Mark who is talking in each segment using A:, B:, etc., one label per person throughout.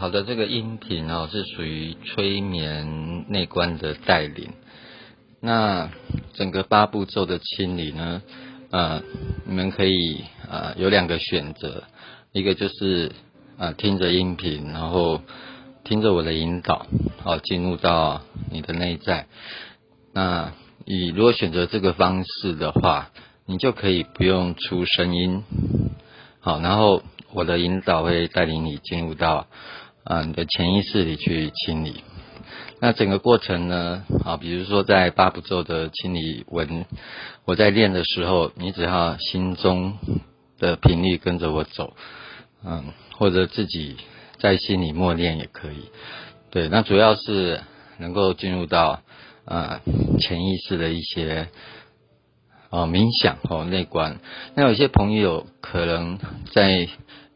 A: 好的，这个音频哦是属于催眠内观的带领。那整个八步骤的清理呢，呃，你们可以呃有两个选择，一个就是呃听着音频，然后听着我的引导，好进入到你的内在。那你如果选择这个方式的话，你就可以不用出声音，好，然后。我的引导会带领你进入到啊你的潜意识里去清理。那整个过程呢，啊，比如说在八步骤的清理文，我在练的时候，你只要心中的频率跟着我走，嗯，或者自己在心里默念也可以。对，那主要是能够进入到啊潜意识的一些。哦，冥想哦，内观。那有些朋友可能在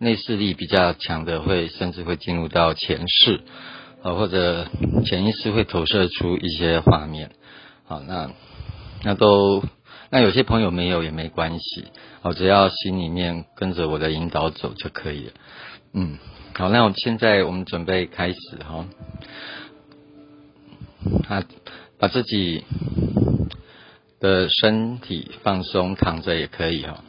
A: 内视力比较强的，会甚至会进入到前世，啊，或者潜意识会投射出一些画面。好，那那都那有些朋友没有也没关系，哦，只要心里面跟着我的引导走就可以了。嗯，好，那我现在我们准备开始哈。啊，把自己。的身体放松，躺着也可以哈。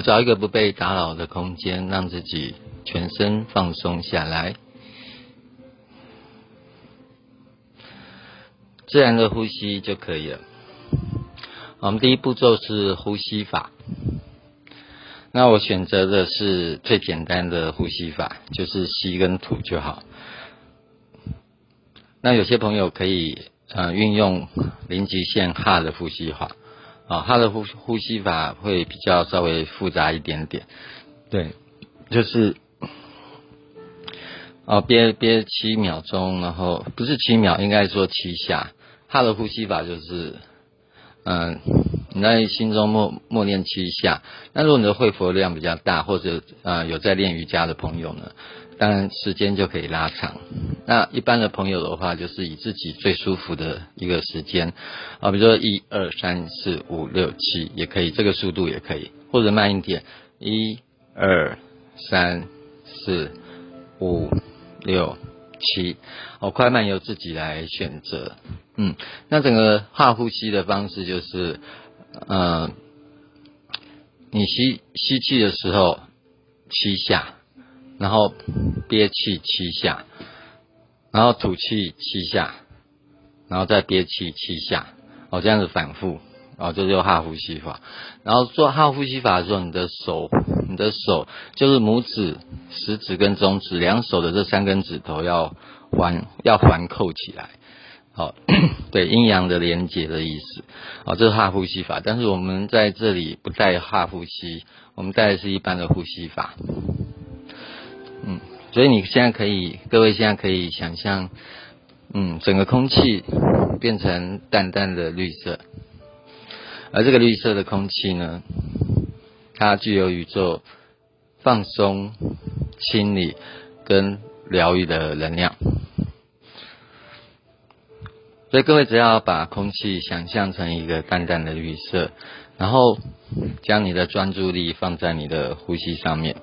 A: 找一个不被打扰的空间，让自己全身放松下来，自然的呼吸就可以了。我们第一步骤是呼吸法，那我选择的是最简单的呼吸法，就是吸跟吐就好。那有些朋友可以。呃，运用零极限哈的呼吸法，啊，他的呼呼吸法会比较稍微复杂一点点，对，就是，哦，憋憋七秒钟，然后不是七秒，应该说七下，他的呼吸法就是，嗯，你在心中默默念七下，那如果你的会佛量比较大，或者呃有在练瑜伽的朋友呢？当然，时间就可以拉长。那一般的朋友的话，就是以自己最舒服的一个时间啊，比如说一二三四五六七也可以，这个速度也可以，或者慢一点，一二三四五六七，哦，快慢由自己来选择。嗯，那整个画呼吸的方式就是，呃，你吸吸气的时候七下。然后憋气七下，然后吐气七下，然后再憋气七下，哦，这样子反复，哦，这就哈呼吸法。然后做哈呼吸法的时候，你的手，你的手就是拇指、食指跟中指两手的这三根指头要环要环扣起来，好，对阴阳的连接的意思，哦，这是哈呼吸法。但是我们在这里不带哈呼吸，我们带的是一般的呼吸法。嗯，所以你现在可以，各位现在可以想象，嗯，整个空气变成淡淡的绿色，而这个绿色的空气呢，它具有宇宙放松、清理跟疗愈的能量。所以各位只要把空气想象成一个淡淡的绿色，然后将你的专注力放在你的呼吸上面。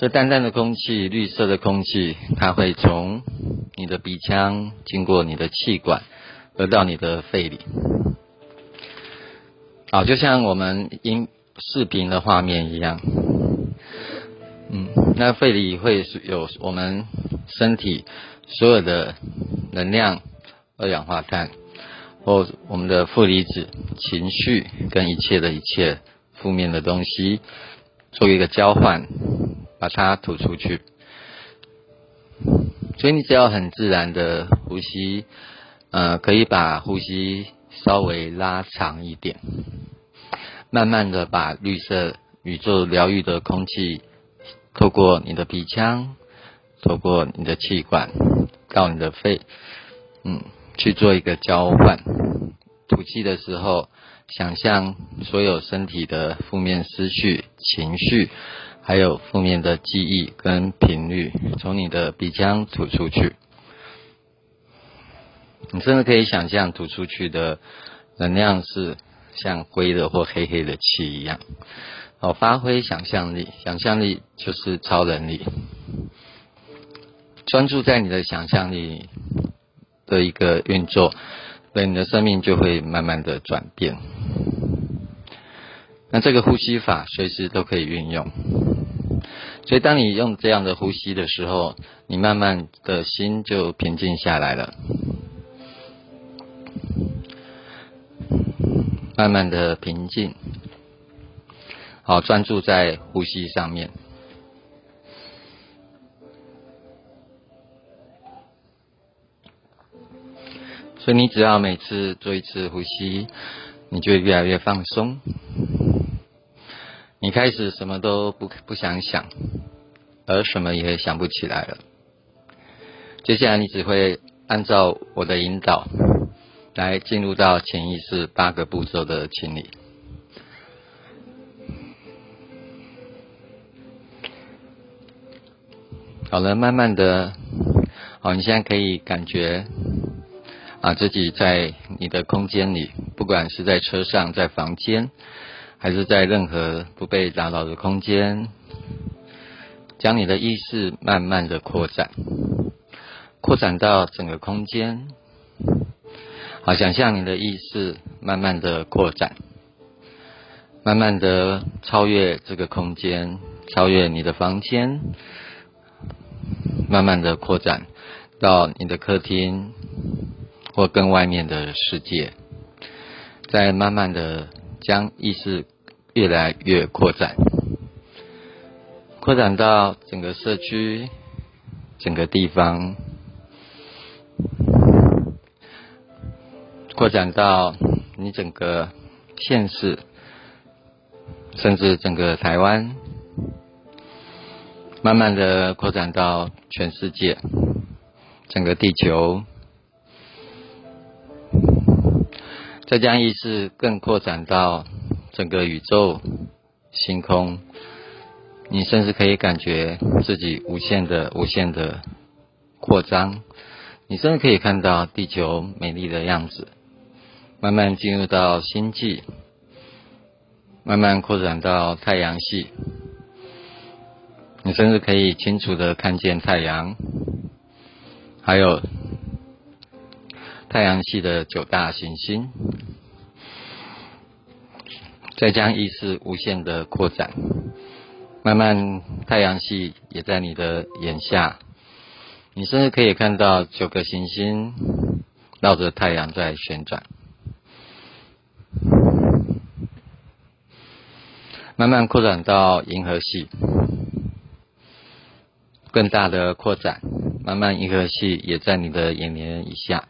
A: 这淡淡的空气，绿色的空气，它会从你的鼻腔经过你的气管，而到你的肺里。好，就像我们音视频的画面一样。嗯，那肺里会有我们身体所有的能量、二氧化碳或我们的负离子、情绪跟一切的一切负面的东西，做一个交换。把它吐出去，所以你只要很自然的呼吸，呃，可以把呼吸稍微拉长一点，慢慢的把绿色宇宙疗愈的空气透过你的鼻腔，透过你的气管到你的肺，嗯，去做一个交换。吐气的时候，想象所有身体的负面思绪、情绪。还有负面的记忆跟频率从你的鼻腔吐出去，你真的可以想象吐出去的能量是像灰的或黑黑的气一样，哦，发挥想象力，想象力就是超能力。专注在你的想象力的一个运作，对你的生命就会慢慢的转变。那这个呼吸法随时都可以运用，所以当你用这样的呼吸的时候，你慢慢的心就平静下来了，慢慢的平静，好专注在呼吸上面。所以你只要每次做一次呼吸，你就越来越放松。你开始什么都不不想想，而什么也想不起来了。接下来你只会按照我的引导，来进入到潜意识八个步骤的清理。好了，慢慢的，好，你现在可以感觉。啊，自己在你的空间里，不管是在车上、在房间，还是在任何不被打扰的空间，将你的意识慢慢的扩展，扩展到整个空间。好，想象你的意识慢慢的扩展，慢慢的超越这个空间，超越你的房间，慢慢的扩展到你的客厅。或更外面的世界，在慢慢的将意识越来越扩展，扩展到整个社区、整个地方，扩展到你整个县市，甚至整个台湾，慢慢的扩展到全世界，整个地球。再将意识更扩展到整个宇宙、星空，你甚至可以感觉自己无限的、无限的扩张。你甚至可以看到地球美丽的样子，慢慢进入到星际，慢慢扩展到太阳系。你甚至可以清楚的看见太阳，还有。太阳系的九大行星，再将意识无限的扩展，慢慢太阳系也在你的眼下，你甚至可以看到九个行星绕着太阳在旋转，慢慢扩展到银河系，更大的扩展，慢慢银河系也在你的眼帘以下。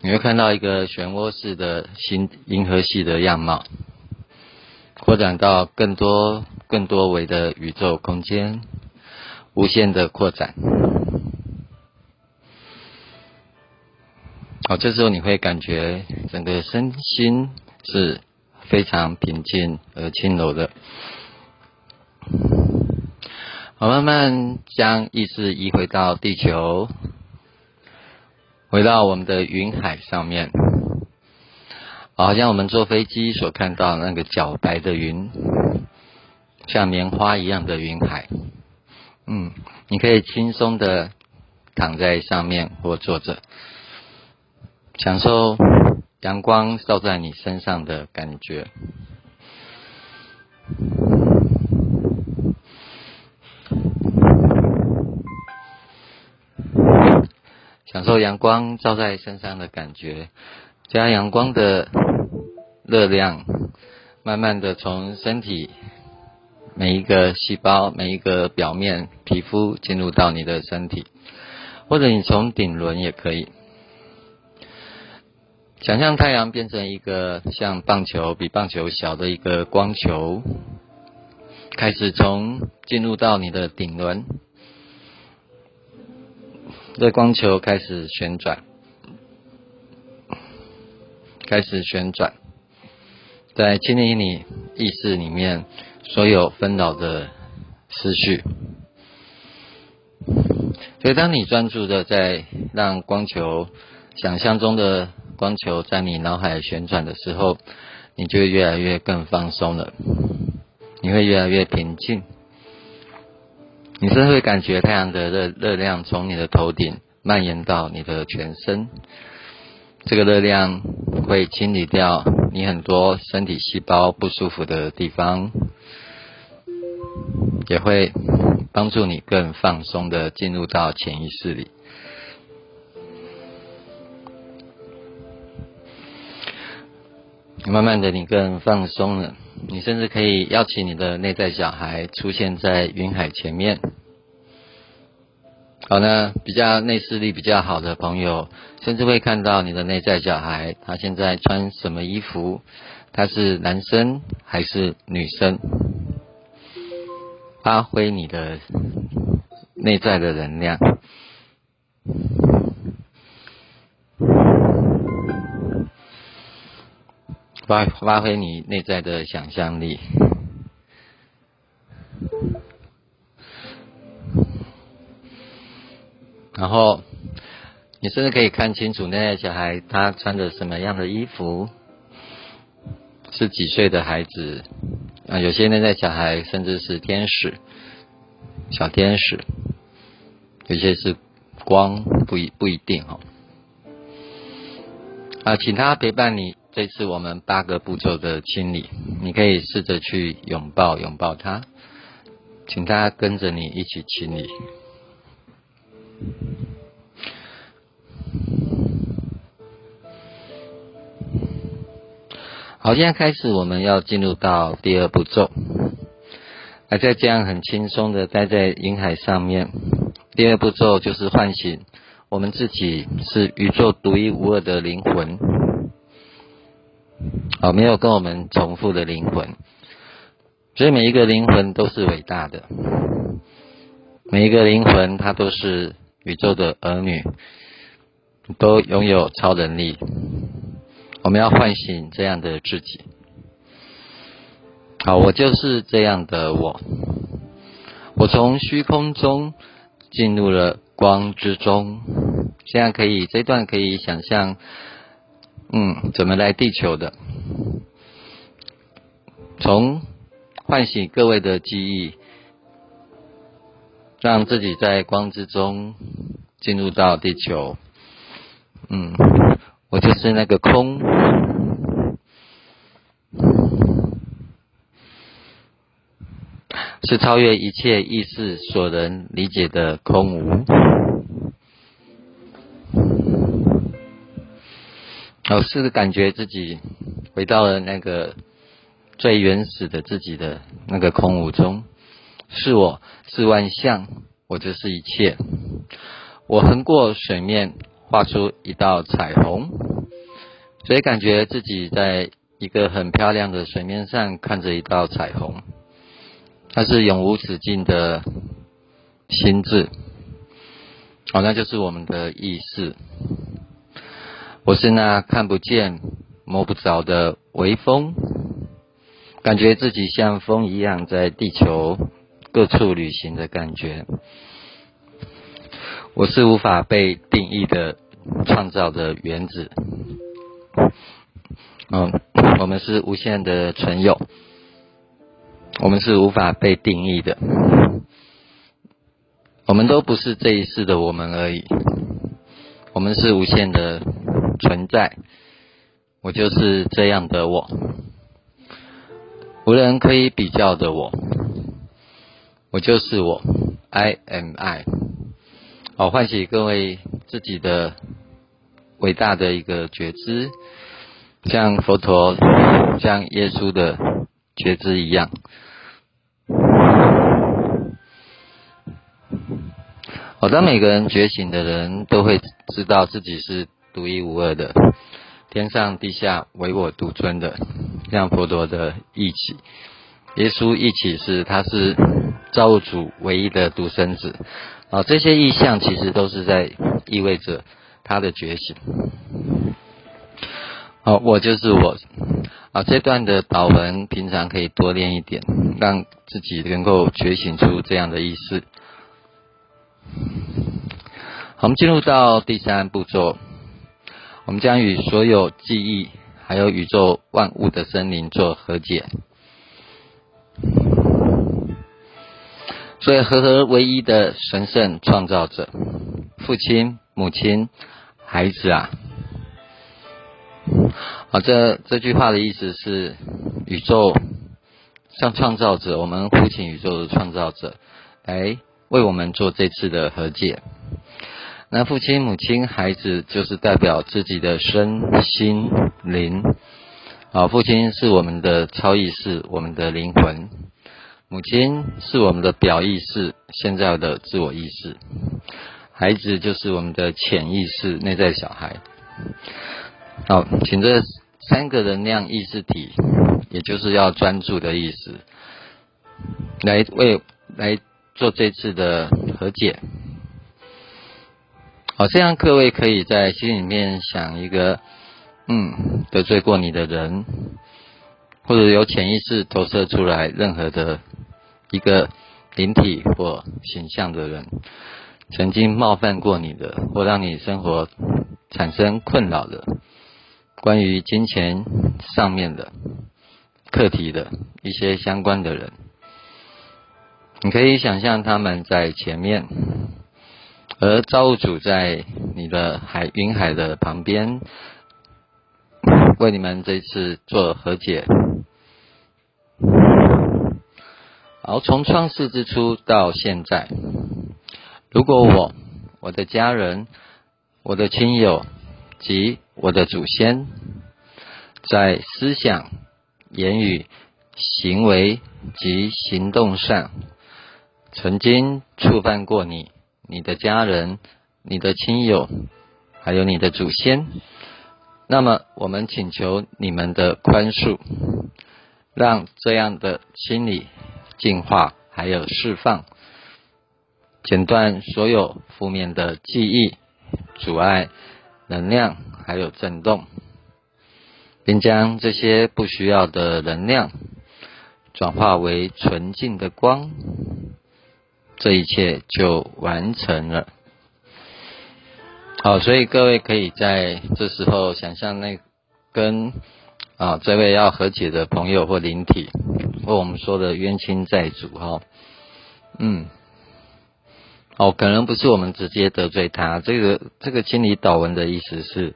A: 你会看到一个漩涡式的星银河系的样貌，扩展到更多、更多维的宇宙空间，无限的扩展。好，这时候你会感觉整个身心是非常平静而轻柔的。好，慢慢将意识移回到地球。回到我们的云海上面，好像我们坐飞机所看到那个皎白的云，像棉花一样的云海。嗯，你可以轻松的躺在上面或坐着，享受阳光照在你身上的感觉。享受阳光照在身上的感觉，将阳光的热量慢慢的从身体每一个细胞、每一个表面皮肤进入到你的身体，或者你从顶轮也可以。想象太阳变成一个像棒球、比棒球小的一个光球，开始从进入到你的顶轮。这光球开始旋转，开始旋转，在清理你意识里面所有纷扰的思绪。所以，当你专注的在让光球想象中的光球在你脑海旋转的时候，你就越来越更放松了，你会越来越平静，你甚至会感觉太阳的热热量从你的头顶蔓延到你的全身，这个热量会清理掉你很多身体细胞不舒服的地方，也会帮助你更放松的进入到潜意识里。慢慢的，你更放松了。你甚至可以邀请你的内在小孩出现在云海前面。好呢，比较内视力比较好的朋友，甚至会看到你的内在小孩，他现在穿什么衣服？他是男生还是女生？发挥你的内在的能量。发发挥你内在的想象力，然后你甚至可以看清楚那在小孩他穿着什么样的衣服，是几岁的孩子啊？有些那在小孩甚至是天使，小天使，有些是光，不一不一定哈。啊，请他陪伴你。这次我们八个步骤的清理，你可以试着去拥抱拥抱他，请他跟着你一起清理。好，现在开始我们要进入到第二步骤，还在这样很轻松的待在云海上面。第二步骤就是唤醒我们自己是宇宙独一无二的灵魂。啊，没有跟我们重复的灵魂，所以每一个灵魂都是伟大的，每一个灵魂它都是宇宙的儿女，都拥有超能力。我们要唤醒这样的自己。好，我就是这样的我，我从虚空中进入了光之中。现在可以，这段可以想象。嗯，怎么来地球的？从唤醒各位的记忆，让自己在光之中进入到地球。嗯，我就是那个空，是超越一切意识所能理解的空无。哦，是感觉自己回到了那个最原始的自己的那个空无中，是我是万象，我就是一切。我横过水面，画出一道彩虹，所以感觉自己在一个很漂亮的水面上看着一道彩虹，它是永无止境的心智。哦，那就是我们的意识。我是那看不见、摸不着的微风，感觉自己像风一样在地球各处旅行的感觉。我是无法被定义的创造的原子。嗯，我们是无限的存有，我们是无法被定义的。我们都不是这一世的我们而已，我们是无限的。存在，我就是这样的我，无人可以比较的我，我就是我，I am I。好，唤起各位自己的伟大的一个觉知，像佛陀、像耶稣的觉知一样。好，当每个人觉醒的人都会知道自己是。独一无二的，天上地下唯我独尊的，像佛陀的义起，耶稣义起是他是造物主唯一的独生子啊，这些意象其实都是在意味着他的觉醒。好，我就是我啊，这段的导文平常可以多练一点，让自己能够觉醒出这样的意思。好，我们进入到第三步骤。我们将与所有记忆还有宇宙万物的森林做和解。所以，和合唯一的神圣创造者，父亲、母亲、孩子啊，啊，这这句话的意思是，宇宙像创造者，我们呼请宇宙的创造者来为我们做这次的和解。那父亲、母亲、孩子，就是代表自己的身心灵。啊，父亲是我们的超意识，我们的灵魂。母亲是我们的表意识，现在的自我意识；孩子就是我们的潜意识，内在小孩。好，请这三个能量意识体，也就是要专注的意识，来为来做这次的和解。好，这样各位可以在心里面想一个，嗯，得罪过你的人。或者由潜意识投射出来任何的一个灵体或形象的人，曾经冒犯过你的，或让你生活产生困扰的，关于金钱上面的课题的一些相关的人，你可以想象他们在前面，而造物主在你的海云海的旁边，为你们这次做和解。好，从创世之初到现在，如果我、我的家人、我的亲友及我的祖先，在思想、言语、行为及行动上，曾经触犯过你、你的家人、你的亲友，还有你的祖先，那么我们请求你们的宽恕，让这样的心理。净化，还有释放，剪断所有负面的记忆、阻碍、能量，还有震动，并将这些不需要的能量转化为纯净的光，这一切就完成了。好，所以各位可以在这时候想象那跟啊这位要和解的朋友或灵体。或我们说的冤亲债主哈，嗯，哦，可能不是我们直接得罪他。这个这个清理导文的意思是，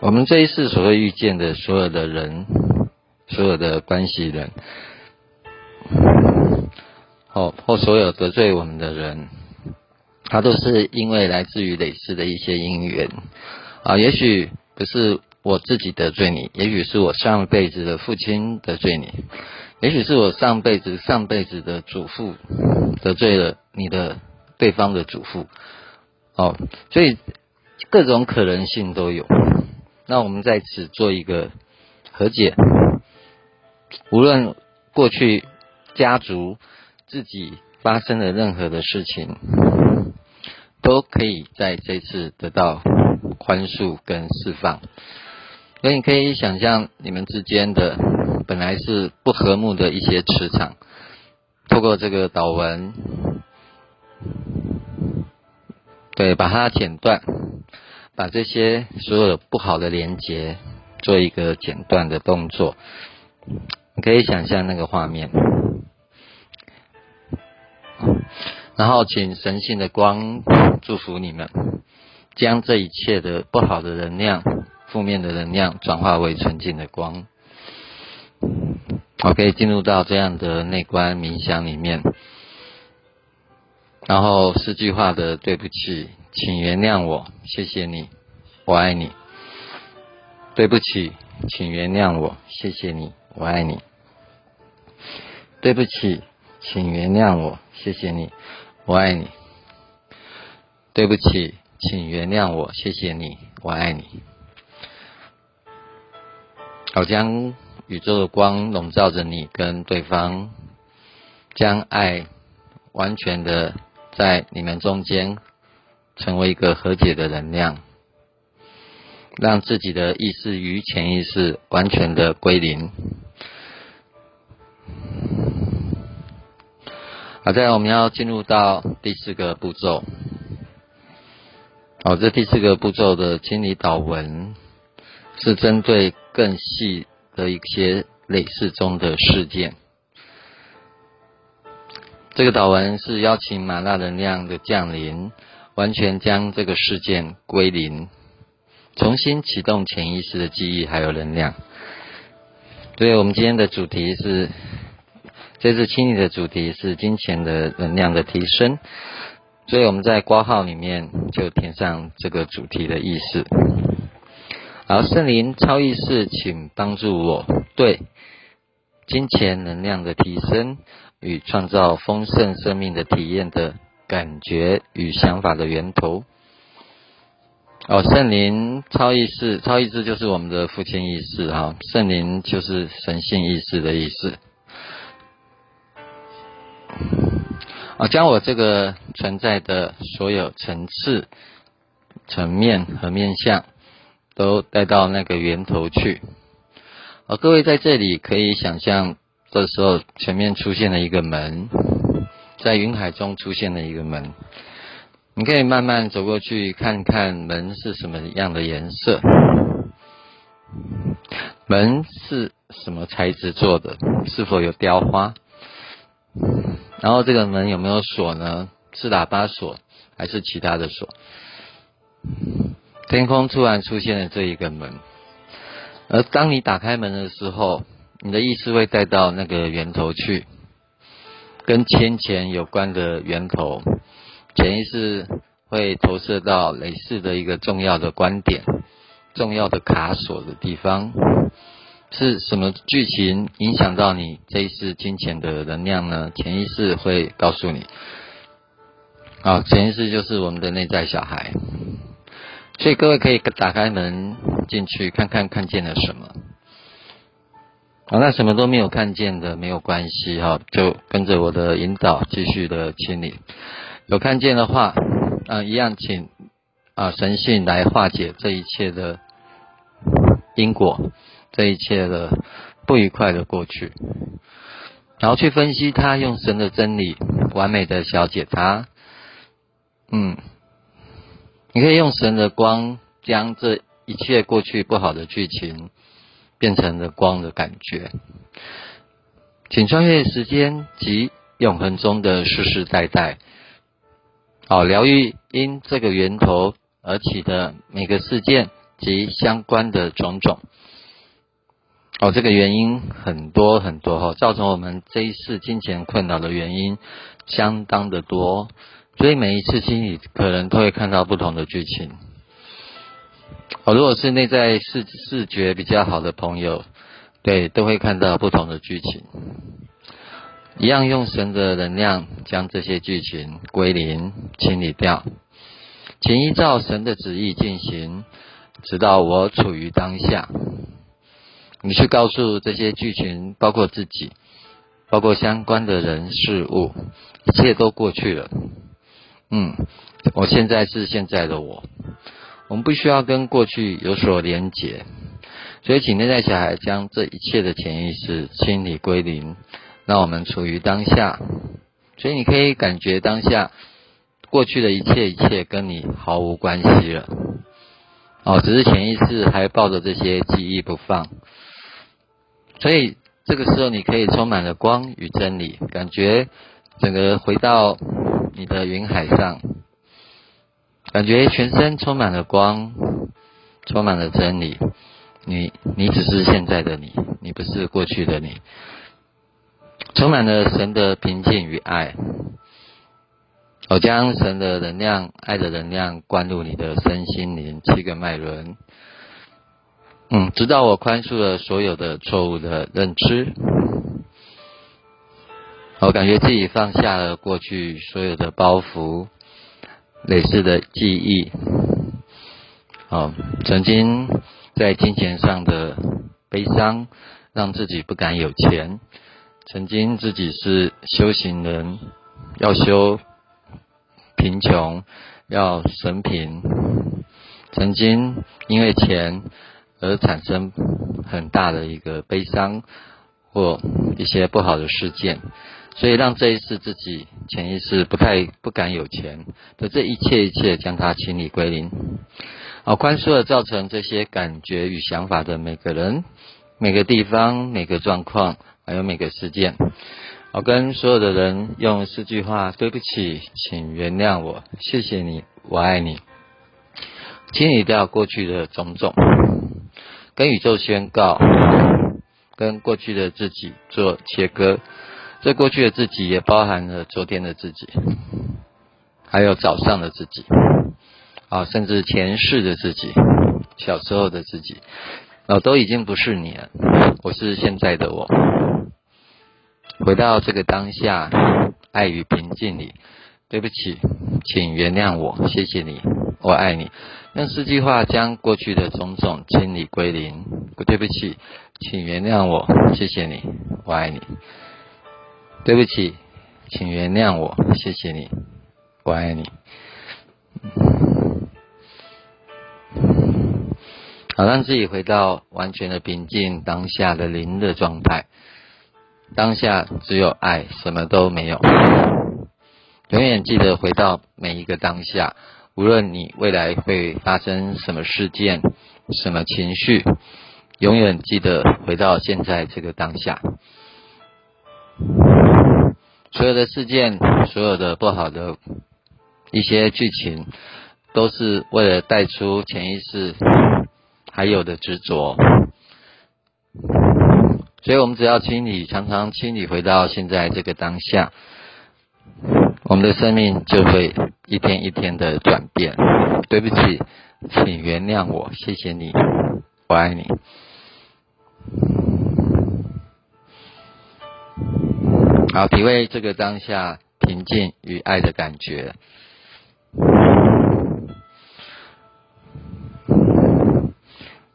A: 我们这一世所会遇见的所有的人，所有的关系人，哦，或所有得罪我们的人，他都是因为来自于累世的一些因缘啊，也许不是。我自己得罪你，也许是我上辈子的父亲得罪你，也许是我上辈子上辈子的祖父得罪了你的对方的祖父，哦，所以各种可能性都有。那我们在此做一个和解，无论过去家族自己发生的任何的事情，都可以在这次得到宽恕跟释放。所以你可以想象，你们之间的本来是不和睦的一些磁场，透过这个导文，对，把它剪断，把这些所有不好的连接做一个剪断的动作。你可以想象那个画面，然后请神性的光祝福你们，将这一切的不好的能量。负面的能量转化为纯净的光，我可以进入到这样的内观冥想里面，然后四句话的对不起，请原谅我，谢谢你，我爱你。对不起，请原谅我，谢谢你，我爱你。对不起，请原谅我，谢谢你，我爱你。对不起，请原谅我，谢谢你，我爱你。好，将宇宙的光笼罩着你跟对方，将爱完全的在你们中间成为一个和解的能量，让自己的意识与潜意识完全的归零。好，在我们要进入到第四个步骤。好，这第四个步骤的清理导文。是针对更细的一些累世中的事件。这个祷文是邀请麻辣能量的降临，完全将这个事件归零，重新启动潜意识的记忆还有能量。所以我们今天的主题是，这次清理的主题是金钱的能量的提升。所以我们在挂号里面就填上这个主题的意思。好，圣灵超意识，请帮助我对金钱能量的提升。与创造丰盛生命的体验的感觉与想法的源头。哦，圣灵超意识，超意识就是我们的父亲意识哈，圣灵就是神性意识的意思。啊，将我这个存在的所有层次、层面和面相，都带到那个源头去。啊，各位在这里可以想象。这时候，前面出现了一个门，在云海中出现了一个门。你可以慢慢走过去，看看门是什么样的颜色，门是什么材质做的，是否有雕花？然后这个门有没有锁呢？是喇叭锁还是其他的锁？天空突然出现了这一个门，而当你打开门的时候。你的意识会带到那个源头去，跟钱钱有关的源头，潜意识会投射到类似的一个重要的观点、重要的卡锁的地方，是什么剧情影响到你这一世金钱的能量呢？潜意识会告诉你，啊，潜意识就是我们的内在小孩，所以各位可以打开门进去看看，看见了什么。好，那什么都没有看见的没有关系哈，就跟着我的引导继续的清理。有看见的话，啊，一样请啊神性来化解这一切的因果，这一切的不愉快的过去，然后去分析它，用神的真理完美的消解它。嗯，你可以用神的光将这一切过去不好的剧情。变成了光的感觉，请穿越时间及永恒中的世世代代，好疗愈因这个源头而起的每个事件及相关的种种。哦，这个原因很多很多哈，造成我们这一世金钱困扰的原因相当的多，所以每一次心里可能都会看到不同的剧情。哦，如果是内在视视觉比较好的朋友，对，都会看到不同的剧情。一样用神的能量将这些剧情归零、清理掉，请依照神的旨意进行，直到我处于当下。你去告诉这些剧情，包括自己，包括相关的人事物，一切都过去了。嗯，我现在是现在的我。我们不需要跟过去有所连结，所以请内在小孩将这一切的潜意识清理归零，让我们处于当下。所以你可以感觉当下过去的一切一切跟你毫无关系了。哦，只是潜意识还抱着这些记忆不放。所以这个时候你可以充满了光与真理，感觉整个回到你的云海上。感觉全身充满了光，充满了真理。你，你只是现在的你，你不是过去的你。充满了神的平静与爱。我将神的能量、爱的能量灌入你的身心灵七个脉轮。嗯，直到我宽恕了所有的错误的认知。我感觉自己放下了过去所有的包袱。类似的记忆，哦，曾经在金钱上的悲伤，让自己不敢有钱；曾经自己是修行人，要修贫穷，要神贫；曾经因为钱而产生很大的一个悲伤或一些不好的事件。所以让这一次自己潜意识不太不敢有钱的这一切一切将它清理归零，好，宽恕了造成这些感觉与想法的每个人、每个地方、每个状况，还有每个事件。我跟所有的人用四句话：对不起，请原谅我，谢谢你，我爱你。清理掉过去的种种，跟宇宙宣告，跟过去的自己做切割。这过去的自己也包含了昨天的自己，还有早上的自己，啊，甚至前世的自己，小时候的自己，哦，都已经不是你了。我是现在的我。回到这个当下，爱与平静里。对不起，请原谅我，谢谢你，我爱你。用四句话将过去的种种清理归零。对不起，请原谅我，谢谢你，我爱你。对不起，请原谅我，谢谢你，我爱你。好，让自己回到完全的平静当下的零的状态。当下只有爱，什么都没有。永远记得回到每一个当下，无论你未来会发生什么事件、什么情绪，永远记得回到现在这个当下。所有的事件，所有的不好的一些剧情，都是为了带出潜意识还有的执着。所以我们只要清理，常常清理，回到现在这个当下，我们的生命就会一天一天的转变。对不起，请原谅我，谢谢你，我爱你。好，体会这个当下平静与爱的感觉。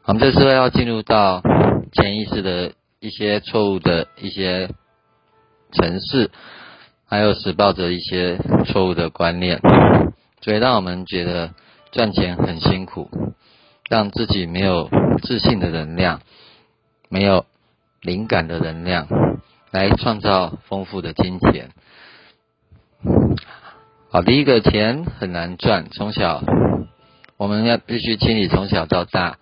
A: 我们这时候要进入到潜意识的。一些错误的一些城市，还有使抱着一些错误的观念，所以让我们觉得赚钱很辛苦，让自己没有自信的能量，没有灵感的能量，来创造丰富的金钱。好，第一个钱很难赚，从小我们要必须清理从小到大。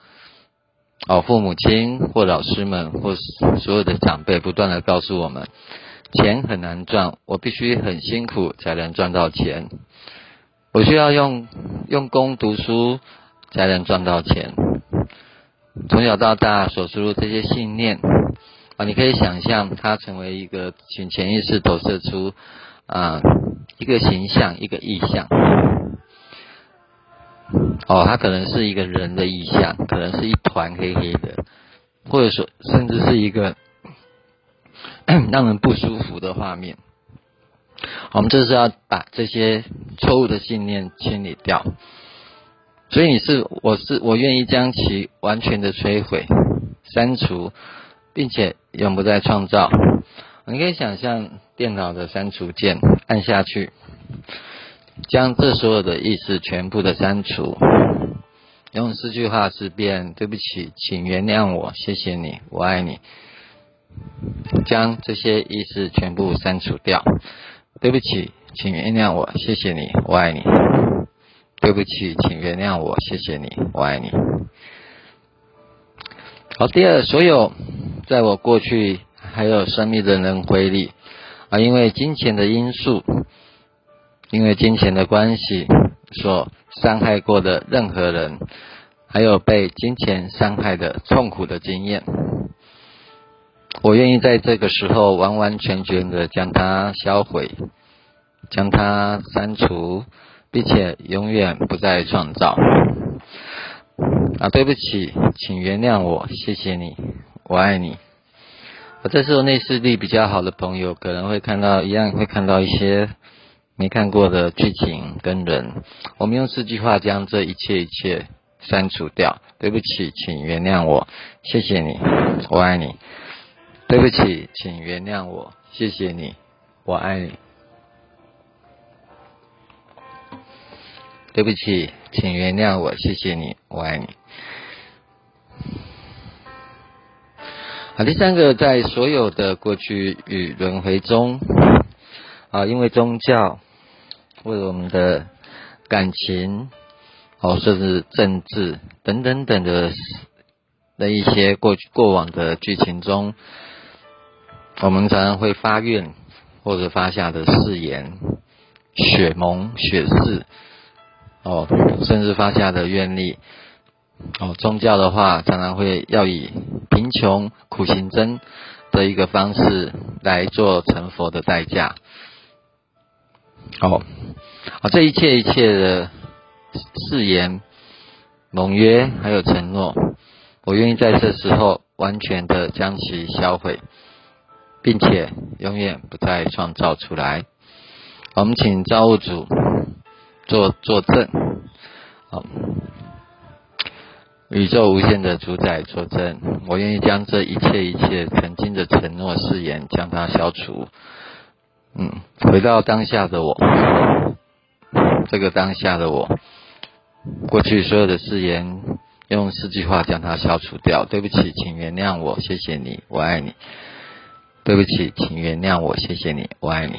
A: 哦，父母亲或老师们或所有的长辈不断的告诉我们，钱很难赚，我必须很辛苦才能赚到钱，我需要用用功读书才能赚到钱。从小到大所输入这些信念啊，你可以想象它成为一个请潜意识投射出啊一个形象，一个意象。哦，它可能是一个人的意象，可能是一团黑黑的，或者说甚至是一个让人不舒服的画面。我们这是要把这些错误的信念清理掉。所以你是，我是，我愿意将其完全的摧毁、删除，并且永不再创造。你可以想象电脑的删除键按下去。将这所有的意识全部的删除，用四句话是：变：对不起，请原谅我，谢谢你，我爱你。将这些意识全部删除掉。对不起，请原谅我，谢谢你，我爱你。对不起，请原谅我，谢谢你，我爱你。好，第二，所有在我过去还有生命的人回里啊，因为金钱的因素。因为金钱的关系所伤害过的任何人，还有被金钱伤害的痛苦的经验，我愿意在这个时候完完全全的将它销毁，将它删除，并且永远不再创造。啊，对不起，请原谅我，谢谢你，我爱你。我这时候内视力比较好的朋友可能会看到一样，会看到一些。没看过的剧情跟人，我们用四句话将这一切一切删除掉。对不起，请原谅我，谢谢你，我爱你。对不起，请原谅我，谢谢你，我爱你。对不起，请原谅我，谢谢你，我爱你。好，第三个，在所有的过去与轮回中，啊，因为宗教。为我们的感情哦，甚至政治等等等的的一些过去过往的剧情中，我们常常会发愿或者发下的誓言、血盟、血誓，哦，甚至发下的愿力。哦，宗教的话，常常会要以贫穷苦行僧的一个方式来做成佛的代价。哦，这一切一切的誓言、盟约还有承诺，我愿意在这时候完全的将其销毁，并且永远不再创造出来。我们请造物主做作证。好。宇宙无限的主宰作证，我愿意将这一切一切曾经的承诺誓言将它消除。嗯，回到当下的我，这个当下的我，过去所有的誓言，用四句话将它消除掉。对不起，请原谅我，谢谢你，我爱你。对不起，请原谅我，谢谢你，我爱你。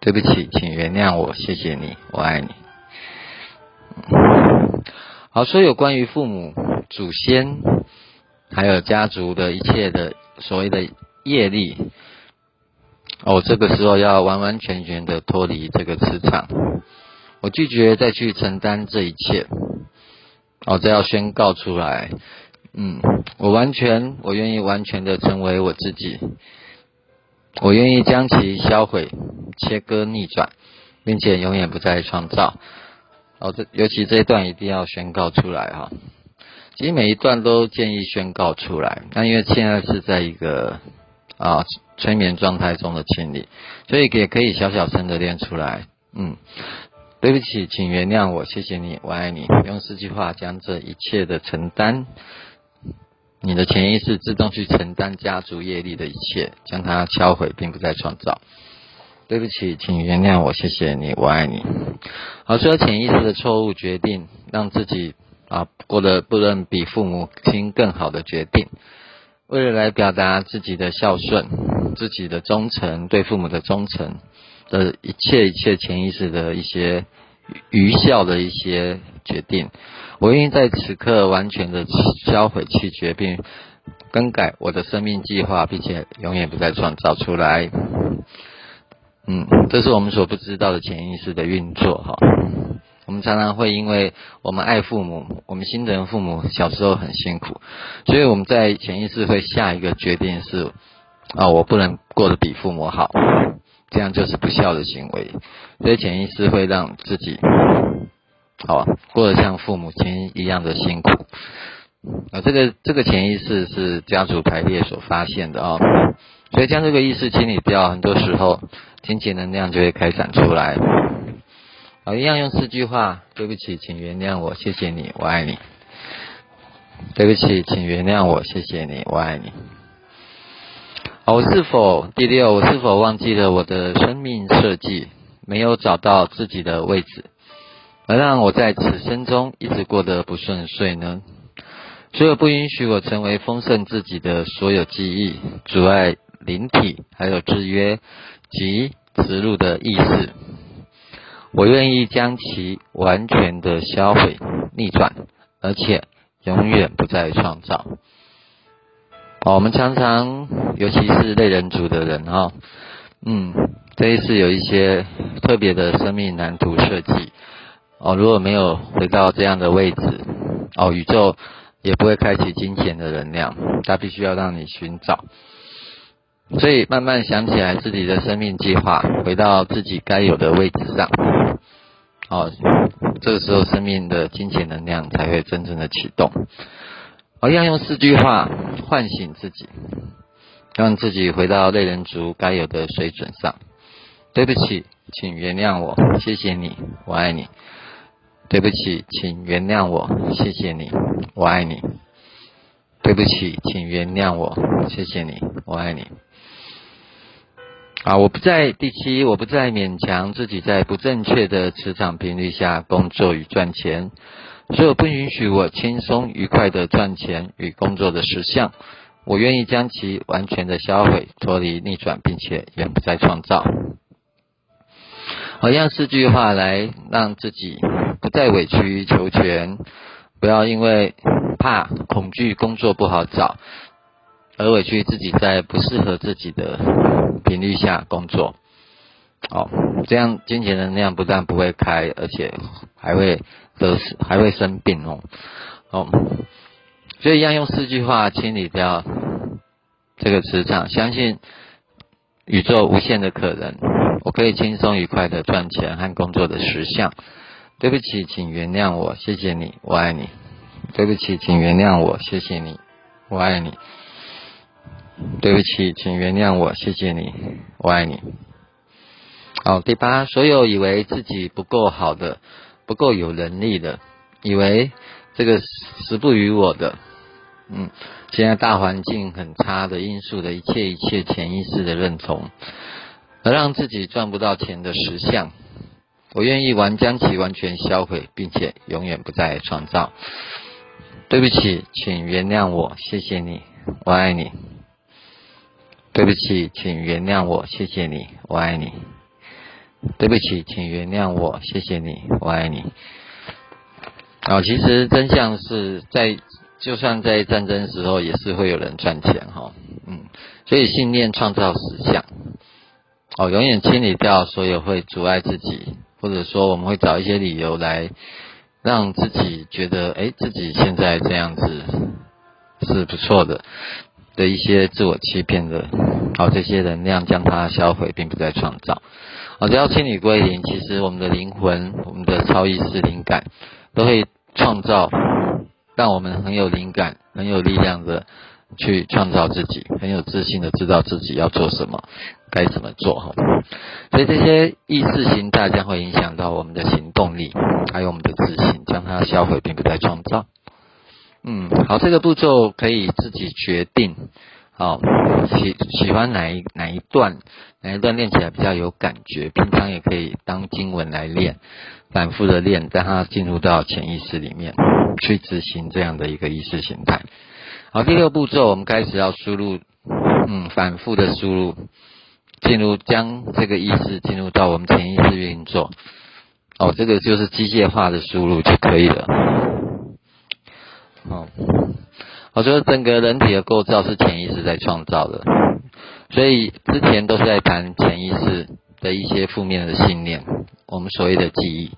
A: 对不起，请原谅我，谢谢你，我爱你。好，所有关于父母、祖先，还有家族的一切的所谓的业力，哦，这个时候要完完全全的脱离这个磁场。我拒绝再去承担这一切。哦，这要宣告出来。嗯，我完全，我愿意完全的成为我自己。我愿意将其销毁、切割、逆转，并且永远不再创造。哦，这尤其这一段一定要宣告出来哈。其实每一段都建议宣告出来，那因为现在是在一个啊催眠状态中的清理，所以也可以小小声的练出来。嗯，对不起，请原谅我，谢谢你，我爱你。用四句话将这一切的承担，你的潜意识自动去承担家族业力的一切，将它敲毁，并不再创造。对不起，请原谅我，谢谢你，我爱你。好，说潜意识的错误决定，让自己啊过得不能比父母亲更好的决定，为了来表达自己的孝顺、自己的忠诚、对父母的忠诚的一切一切潜意识的一些愚孝的一些决定，我愿意在此刻完全的销毁弃绝，并更改我的生命计划，并且永远不再创造出来。嗯，这是我们所不知道的潜意识的运作哈。我们常常会因为我们爱父母，我们心疼父母小时候很辛苦，所以我们在潜意识会下一个决定是啊，我不能过得比父母好，这样就是不孝的行为。所以潜意识会让自己好过得像父母亲一样的辛苦。啊，这个这个潜意识是家族排列所发现的啊。所以将这个意识清理掉，很多时候金钱能量就会开展出来。好，一样用四句话：对不起，请原谅我，谢谢你，我爱你。对不起，请原谅我，谢谢你，我爱你。好，我是否第六？我是否忘记了我的生命设计，没有找到自己的位置，而让我在此生中一直过得不顺遂呢？所有不允许我成为丰盛自己的所有记忆，阻碍。灵体还有制约及植入的意识，我愿意将其完全的销毁、逆转，而且永远不再创造。哦，我们常常，尤其是类人族的人哈，嗯，这一次有一些特别的生命蓝图设计。哦，如果没有回到这样的位置，哦，宇宙也不会开启金钱的能量，它必须要让你寻找。所以慢慢想起来自己的生命计划，回到自己该有的位置上，哦，这个时候生命的金钱能量才会真正的启动。我要用四句话唤醒自己，让自己回到类人族该有的水准上。对不起，请原谅我，谢谢你，我爱你。对不起，请原谅我，谢谢你，我爱你。对不起，请原谅我，谢谢你，我爱你。啊！我不再第七，我不再勉强自己在不正确的磁场频率下工作与赚钱，所有不允许我轻松愉快的赚钱与工作的实相，我愿意将其完全的销毁、脱离、逆转，并且永不再创造。好，用四句话来让自己不再委曲求全，不要因为怕恐惧工作不好找，而委屈自己在不适合自己的频率下工作。哦，这样金钱能量不但不会开，而且还会得还会生病哦。哦，所以要用四句话清理掉这个磁场，相信宇宙无限的可能，我可以轻松愉快的赚钱和工作的实相。对不起，请原谅我，谢谢你，我爱你。对不起，请原谅我，谢谢你，我爱你。对不起，请原谅我，谢谢你，我爱你。好，第八，所有以为自己不够好的、不够有能力的，以为这个时不与我的，嗯，现在大环境很差的因素的一切一切潜意识的认同，而让自己赚不到钱的实相。我愿意完将其完全销毁，并且永远不再创造。对不起，请原谅我，谢谢你，我爱你。对不起，请原谅我，谢谢你，我爱你。对不起，请原谅我，谢谢你，我爱你。啊，其实真相是在，就算在战争时候，也是会有人赚钱哈，嗯，所以信念创造实相。哦，永远清理掉所有会阻碍自己。或者说，我们会找一些理由来让自己觉得，哎，自己现在这样子是不错的的一些自我欺骗的，好，这些能量将它销毁，并不再创造。好，只要清理归零，其实我们的灵魂、我们的超意识灵感都会创造，让我们很有灵感、很有力量的。去创造自己，很有自信的知道自己要做什么，该怎么做哈。所以这些意识形态将会影响到我们的行动力，还有我们的自信，将它销毁，并不再创造。嗯，好，这个步骤可以自己决定。好，喜喜欢哪一哪一段，哪一段练起来比较有感觉，平常也可以当经文来练，反复的练，让它进入到潜意识里面去执行这样的一个意识形态。好，第六步骤，我们开始要输入，嗯，反复的输入，进入将这个意识进入到我们潜意识运作。哦，这个就是机械化的输入就可以了。哦，我觉得整个人体的构造是潜意识在创造的，所以之前都是在谈潜意识的一些负面的信念，我们所谓的记忆，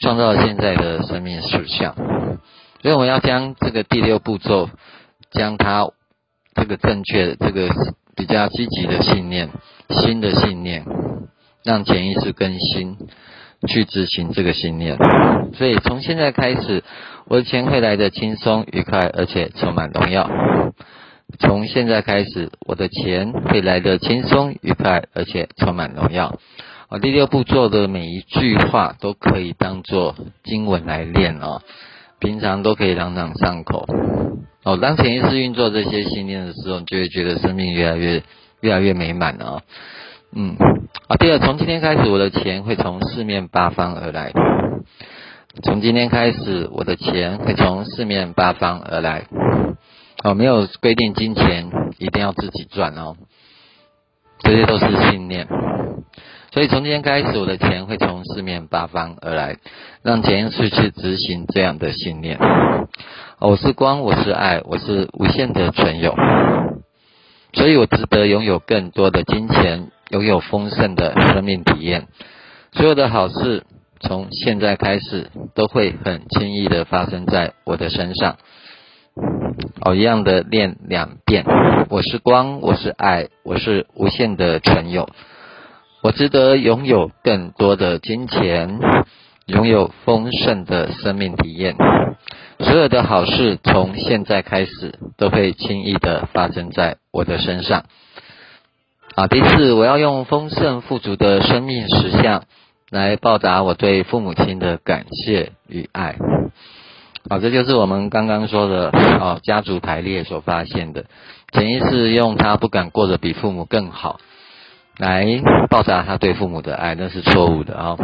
A: 创造了现在的生命实相。所以我们要将这个第六步骤。将它这个正确的、这个比较积极的信念、新的信念，让潜意识更新，去执行这个信念。所以从现在开始，我的钱会来的轻松、愉快，而且充满荣耀。从现在开始，我的钱会来的轻松、愉快，而且充满荣耀。啊，第六步做的每一句话都可以当做经文来练哦，平常都可以朗朗上口。哦，当潜意识运作这些信念的时候，你就会觉得生命越来越、越来越美满了啊。嗯，啊，第二，从今天开始，我的钱会从四面八方而来。从今天开始，我的钱会从四面八方而来。哦，没有规定金钱一定要自己赚哦，这些都是信念。所以从今天开始，我的钱会从四面八方而来，让潜意识去执行这样的信念。我是光，我是爱，我是无限的存有，所以我值得拥有更多的金钱，拥有丰盛的生命体验。所有的好事从现在开始都会很轻易的发生在我的身上。哦，一样的练两遍。我是光，我是爱，我是无限的存有。我值得拥有更多的金钱，拥有丰盛的生命体验。所有的好事从现在开始都会轻易的发生在我的身上。啊，第四，我要用丰盛富足的生命实相来报答我对父母亲的感谢与爱。好，这就是我们刚刚说的哦，家族排列所发现的，潜意识用他不敢过得比父母更好来报答他对父母的爱，那是错误的啊。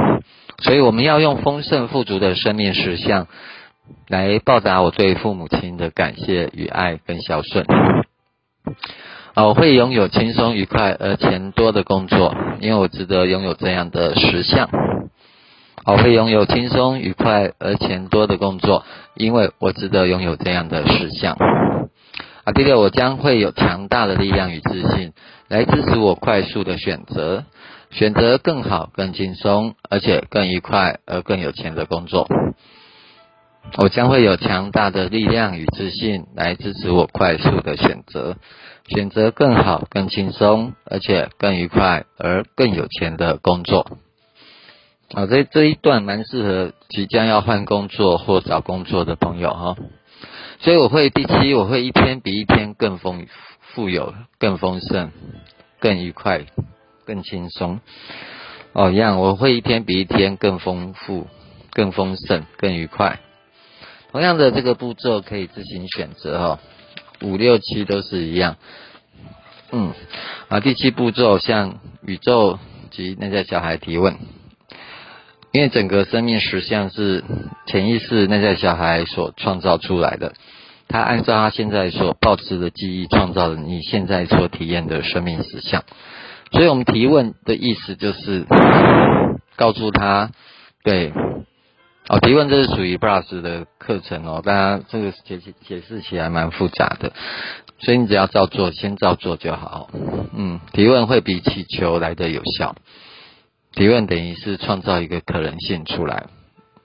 A: 所以我们要用丰盛富足的生命实相。来报答我对父母亲的感谢与爱跟孝顺。我会拥有轻松愉快而钱多的工作，因为我值得拥有这样的实相。我会拥有轻松、愉快而钱多的工作，因为我值得拥有这样的实相。啊，第六，我将会有强大的力量与自信来支持我快速的选择，选择更好、更轻松，而且更愉快而更有钱的工作。我将会有强大的力量与自信来支持我快速的选择，选择更好、更轻松，而且更愉快而更有钱的工作。啊，这这一段蛮适合即将要换工作或找工作的朋友哈。所以我会第七，我会一天比一天更丰富有、更丰盛、更愉快、更轻松。哦，一样，我会一天比一天更丰富、更丰盛、更愉快。同样的这个步骤可以自行选择哈，五六七都是一样。嗯，啊，第七步骤向宇宙及内在小孩提问，因为整个生命实相是潜意识内在小孩所创造出来的。他按照他现在所保持的记忆，创造了你现在所体验的生命实相。所以，我们提问的意思就是告诉他，对，哦，提问这是属于 Plus 的课程哦，大家这个解解释起来蛮复杂的，所以你只要照做，先照做就好。嗯，提问会比祈求来的有效。提问等于是创造一个可能性出来，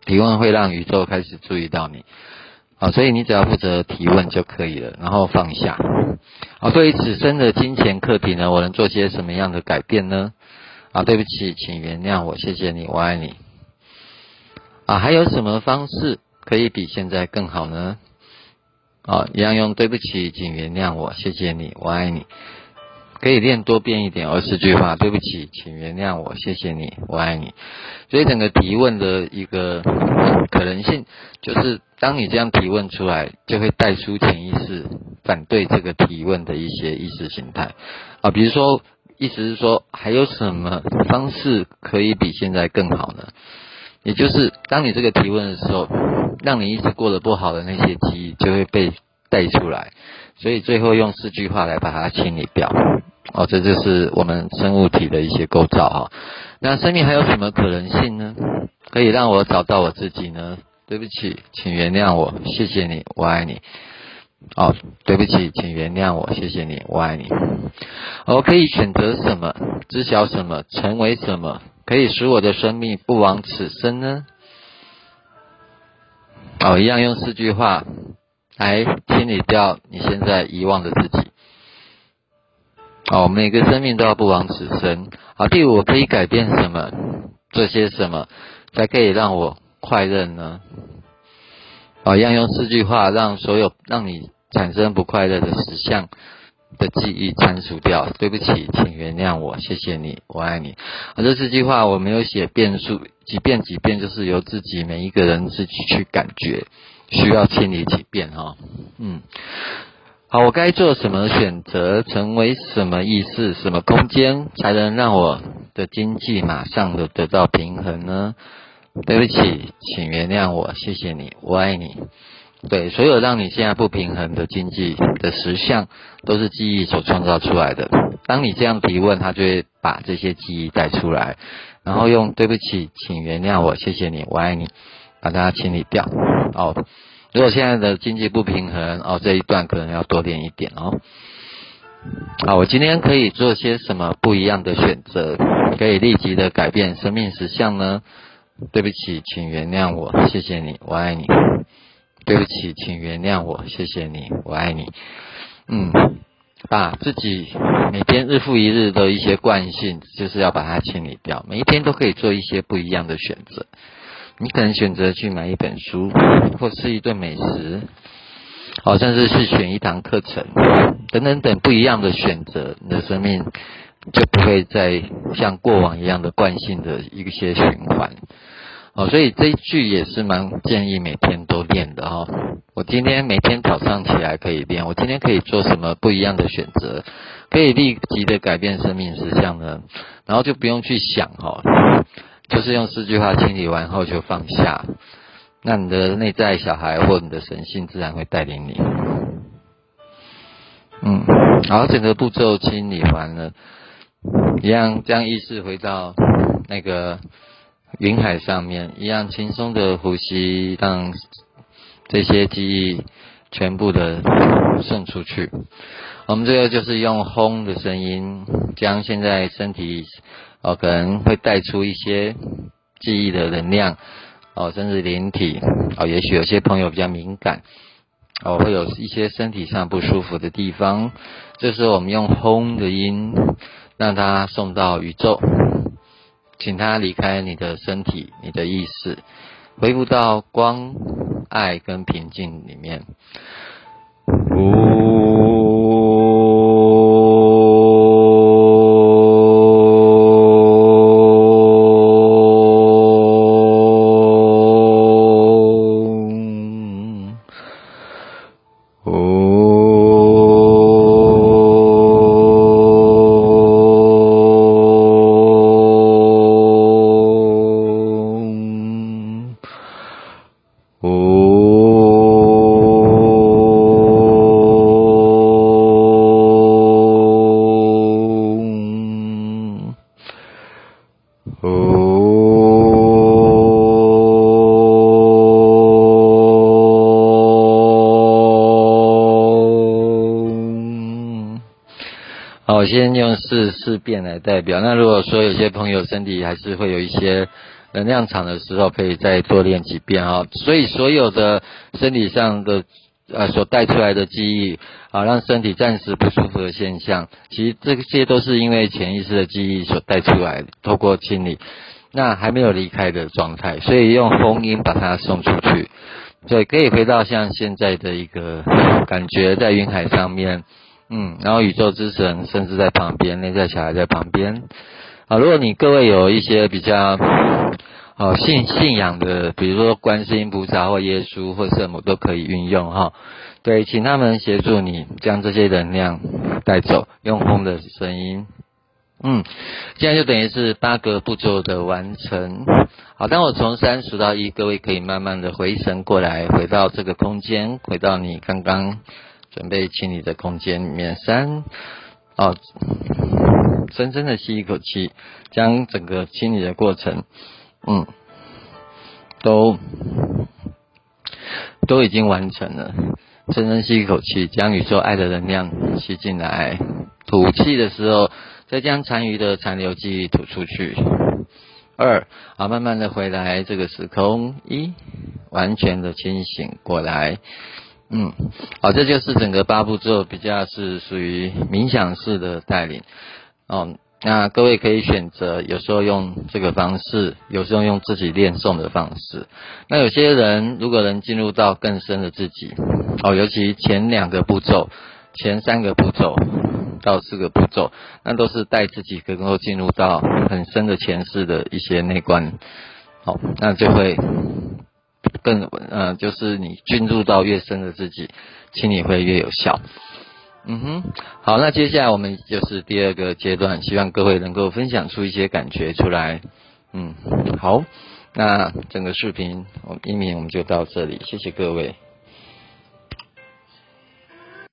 A: 提问会让宇宙开始注意到你。啊，所以你只要负责提问就可以了，然后放下。啊，对于此生的金钱课题呢，我能做些什么样的改变呢？啊，对不起，请原谅我，谢谢你，我爱你。啊，还有什么方式可以比现在更好呢？啊，一样用对不起，请原谅我，谢谢你，我爱你。可以练多变一点，二十句话。对不起，请原谅我，谢谢你，我爱你。所以整个提问的一个可能性，就是当你这样提问出来，就会带出潜意识反对这个提问的一些意识形态啊。比如说，意思是说，还有什么方式可以比现在更好呢？也就是当你这个提问的时候，让你一直过得不好的那些记忆就会被带出来。所以最后用四句话来把它清理掉。哦，这就是我们生物体的一些构造哈。那生命还有什么可能性呢？可以让我找到我自己呢？对不起，请原谅我，谢谢你，我爱你。哦，对不起，请原谅我，谢谢你，我爱你。我可以选择什么？知晓什么？成为什么？可以使我的生命不枉此生呢？哦，一样用四句话来清理掉你现在遗忘的自己。哦，每个生命都要不枉此生。好，第五，我可以改变什么？做些什么才可以让我快乐呢？哦，一样用四句话，让所有让你产生不快乐的实相的记忆删除掉。对不起，请原谅我，谢谢你，我爱你。啊，这四句话我没有写遍数，几遍几遍，就是由自己每一个人自己去感觉，需要清理几遍哈。嗯。好，我该做什么选择？成为什么意识？什么空间才能让我的经济马上的得到平衡呢？对不起，请原谅我，谢谢你，我爱你。对，所有让你现在不平衡的经济的实相，都是记忆所创造出来的。当你这样提问，他就会把这些记忆带出来，然后用对不起，请原谅我，谢谢你，我爱你，把它清理掉。哦。如果现在的经济不平衡哦，这一段可能要多练一点哦。好，我今天可以做些什么不一样的选择，可以立即的改变生命实相呢？对不起，请原谅我，谢谢你，我爱你。对不起，请原谅我，谢谢你，我爱你。嗯，把自己每天日复一日的一些惯性，就是要把它清理掉，每一天都可以做一些不一样的选择。你可能选择去买一本书，或吃一顿美食，好像是去选一堂课程，等等等不一样的选择，你的生命就不会再像过往一样的惯性的一些循环。哦，所以这一句也是蛮建议每天都练的哈。我今天每天早上起来可以练，我今天可以做什么不一样的选择，可以立即的改变生命实相呢？然后就不用去想哈。就是用四句话清理完后就放下，那你的内在小孩或你的神性自然会带领你。嗯，然后整个步骤清理完了，一样将意识回到那个云海上面，一样轻松的呼吸，让这些记忆全部的送出去。我们这个就是用轰的声音，将现在身体哦可能会带出一些记忆的能量哦，甚至灵体哦，也许有些朋友比较敏感哦，会有一些身体上不舒服的地方，这时候我们用轰的音，让它送到宇宙，请他离开你的身体、你的意识，恢复到光、爱跟平静里面。我变来代表。那如果说有些朋友身体还是会有一些能量场的时候，可以再多练几遍哈。所以所有的身体上的呃所带出来的记忆啊，让身体暂时不舒服的现象，其实这些都是因为潜意识的记忆所带出来，透过清理，那还没有离开的状态，所以用风音把它送出去，对，可以回到像现在的一个感觉，在云海上面。嗯，然后宇宙之神甚至在旁边，内在小孩在旁边。啊，如果你各位有一些比较哦信信仰的，比如说观世音菩萨或耶稣或圣母都可以运用哈。对，请他们协助你将这些能量带走，用风的声音。嗯，现在就等于是八个步骤的完成。好，当我从三数到一，各位可以慢慢的回神过来，回到这个空间，回到你刚刚。准备清理的空间里面，三哦，深深的吸一口气，将整个清理的过程，嗯，都都已经完成了。深深吸一口气，将宇宙爱的能量吸进来。吐气的时候，再将残余的残留记忆吐出去。二，好，慢慢的回来这个时空。一，完全的清醒过来。嗯，好，这就是整个八步骤比较是属于冥想式的带领哦。那各位可以选择，有时候用这个方式，有时候用自己练诵的方式。那有些人如果能进入到更深的自己哦，尤其前两个步骤、前三个步骤到四个步骤，那都是带自己能够进入到很深的前世的一些内观，好，那就会。更呃，就是你进入到越深的自己，清理会越有效。嗯哼，好，那接下来我们就是第二个阶段，希望各位能够分享出一些感觉出来。嗯，好，那整个视频我音频我们就到这里，谢谢各位。